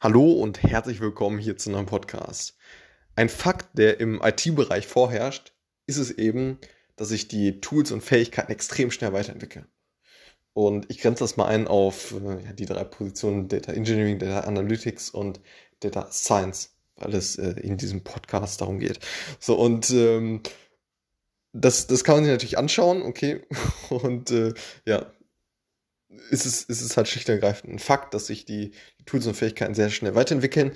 Hallo und herzlich willkommen hier zu einem Podcast. Ein Fakt, der im IT-Bereich vorherrscht, ist es eben, dass sich die Tools und Fähigkeiten extrem schnell weiterentwickeln. Und ich grenze das mal ein auf äh, die drei Positionen Data Engineering, Data Analytics und Data Science, weil es äh, in diesem Podcast darum geht. So, und ähm, das, das kann man sich natürlich anschauen, okay. Und äh, ja, ist es, ist es halt schlicht und ergreifend ein Fakt, dass sich die, Tools und Fähigkeiten sehr schnell weiterentwickeln.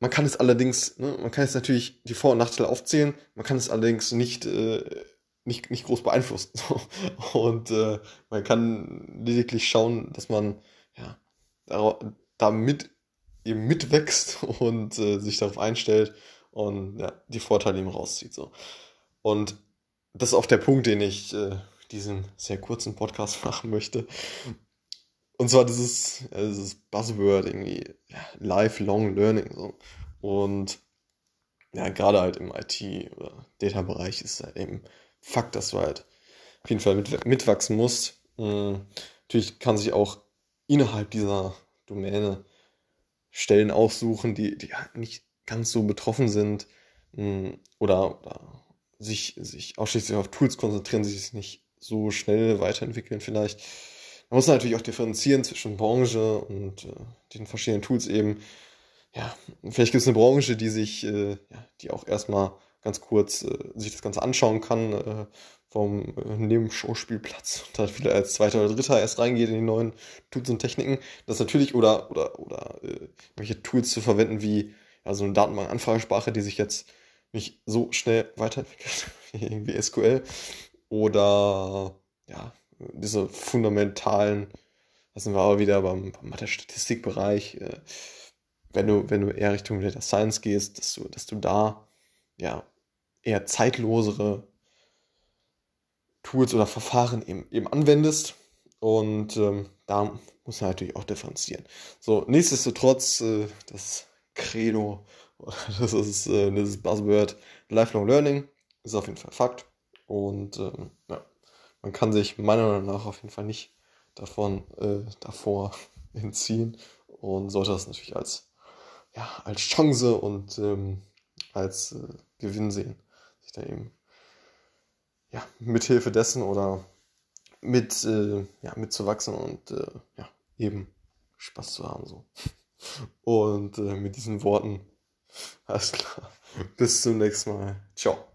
Man kann es allerdings, ne, man kann jetzt natürlich die Vor- und Nachteile aufzählen, man kann es allerdings nicht, äh, nicht, nicht groß beeinflussen. Und äh, man kann lediglich schauen, dass man ja, damit eben mitwächst und äh, sich darauf einstellt und ja, die Vorteile eben rauszieht. So. Und das ist auch der Punkt, den ich äh, diesen sehr kurzen Podcast machen möchte. Und zwar dieses, dieses Buzzword irgendwie, lifelong learning. So. Und ja, gerade halt im IT- oder Data-Bereich ist halt eben Fakt, dass du halt auf jeden Fall mit, mitwachsen musst. Mhm. Natürlich kann sich auch innerhalb dieser Domäne Stellen aussuchen, die, die halt nicht ganz so betroffen sind mhm. oder, oder sich, sich ausschließlich auf Tools konzentrieren, sich nicht so schnell weiterentwickeln vielleicht. Man muss natürlich auch differenzieren zwischen Branche und äh, den verschiedenen Tools eben. Ja, vielleicht gibt es eine Branche, die sich, äh, ja, die auch erstmal ganz kurz äh, sich das Ganze anschauen kann äh, vom äh, Nebenschauspielplatz und dann wieder als zweiter oder dritter erst reingeht in die neuen Tools und Techniken. Das natürlich oder oder oder äh, welche Tools zu verwenden wie ja, so eine Datenbank-Anfragesprache, die sich jetzt nicht so schnell weiterentwickelt wie irgendwie SQL oder ja, diese fundamentalen, da sind wir aber wieder beim, beim Mathe-Statistikbereich, äh, wenn du, wenn du eher Richtung Data Science gehst, dass du, dass du da ja eher zeitlosere Tools oder Verfahren eben, eben anwendest. Und ähm, da muss man natürlich auch differenzieren. So, nichtsdestotrotz, äh, das Credo, das ist äh, dieses Buzzword Lifelong Learning, ist auf jeden Fall Fakt. Und ähm, ja, man kann sich meiner Meinung nach auf jeden Fall nicht davon äh, davor entziehen und sollte das natürlich als, ja, als Chance und ähm, als äh, Gewinn sehen, sich da eben ja, mithilfe dessen oder mit, äh, ja, mitzuwachsen und äh, ja, eben Spaß zu haben. So. Und äh, mit diesen Worten, alles klar. Bis zum nächsten Mal. Ciao.